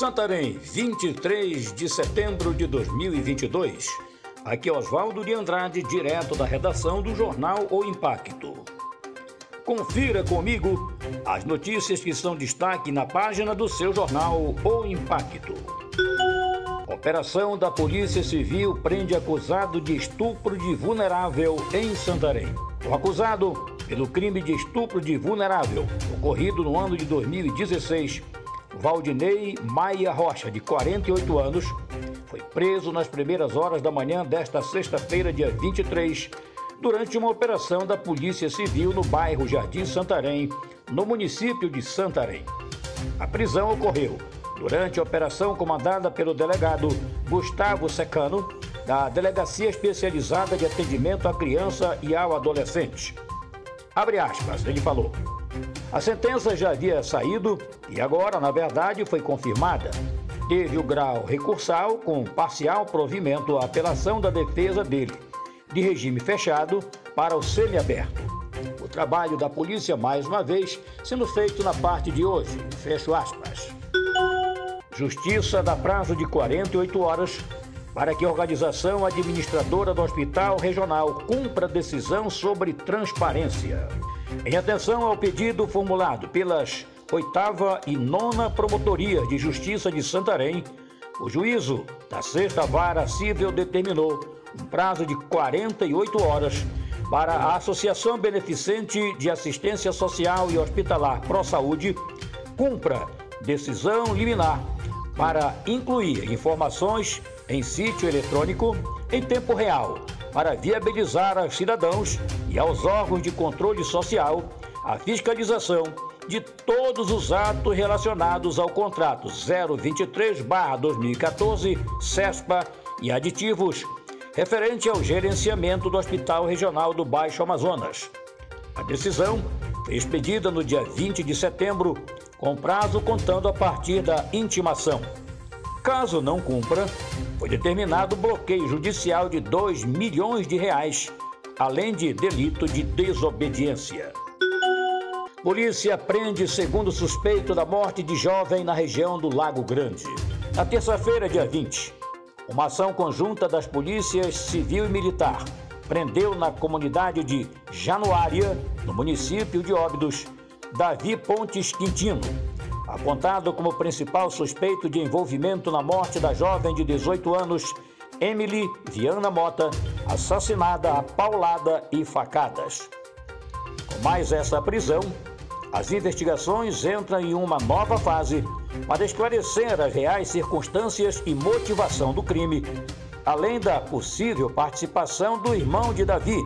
Santarém, 23 de setembro de 2022. Aqui é Oswaldo de Andrade, direto da redação do jornal O Impacto. Confira comigo as notícias que são destaque na página do seu jornal O Impacto. Operação da Polícia Civil prende acusado de estupro de vulnerável em Santarém. O acusado pelo crime de estupro de vulnerável, ocorrido no ano de 2016, Valdinei Maia Rocha, de 48 anos, foi preso nas primeiras horas da manhã desta sexta-feira, dia 23, durante uma operação da Polícia Civil no bairro Jardim Santarém, no município de Santarém. A prisão ocorreu durante a operação comandada pelo delegado Gustavo Secano, da Delegacia Especializada de Atendimento à Criança e ao Adolescente. Abre aspas, ele falou. A sentença já havia saído e agora, na verdade, foi confirmada. Teve o grau recursal com parcial provimento à apelação da defesa dele, de regime fechado para o semiaberto. O trabalho da polícia, mais uma vez, sendo feito na parte de hoje. Fecho aspas. Justiça dá prazo de 48 horas para que a organização administradora do Hospital Regional cumpra decisão sobre transparência. Em atenção ao pedido formulado pelas oitava e nona Promotoria de Justiça de Santarém, o juízo da Sexta Vara Civil determinou um prazo de 48 horas para a Associação Beneficente de Assistência Social e Hospitalar Pro Saúde cumpra decisão liminar para incluir informações em sítio eletrônico em tempo real para viabilizar aos cidadãos e aos órgãos de controle social a fiscalização de todos os atos relacionados ao contrato 023/2014 CESPA e aditivos referente ao gerenciamento do Hospital Regional do Baixo Amazonas. A decisão foi expedida no dia 20 de setembro, com prazo contando a partir da intimação. Caso não cumpra, foi determinado bloqueio judicial de 2 milhões de reais, além de delito de desobediência. Polícia prende segundo suspeito da morte de jovem na região do Lago Grande. Na terça-feira, dia 20, uma ação conjunta das polícias civil e militar prendeu na comunidade de Januária, no município de Óbidos, Davi Pontes Quintino, apontado como principal suspeito de envolvimento na morte da jovem de 18 anos, Emily Viana Mota, assassinada a paulada e facadas. Com mais essa prisão, as investigações entram em uma nova fase para esclarecer as reais circunstâncias e motivação do crime, além da possível participação do irmão de Davi,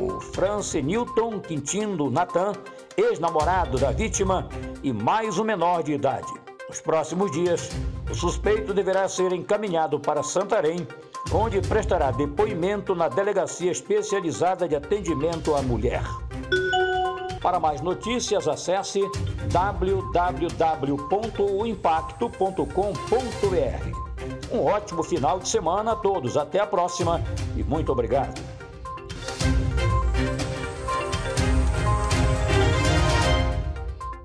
o France Newton Quintino Natan, ex-namorado da vítima e mais um menor de idade. Nos próximos dias, o suspeito deverá ser encaminhado para Santarém, onde prestará depoimento na Delegacia Especializada de Atendimento à Mulher. Para mais notícias, acesse www.oimpacto.com.br. Um ótimo final de semana a todos. Até a próxima e muito obrigado.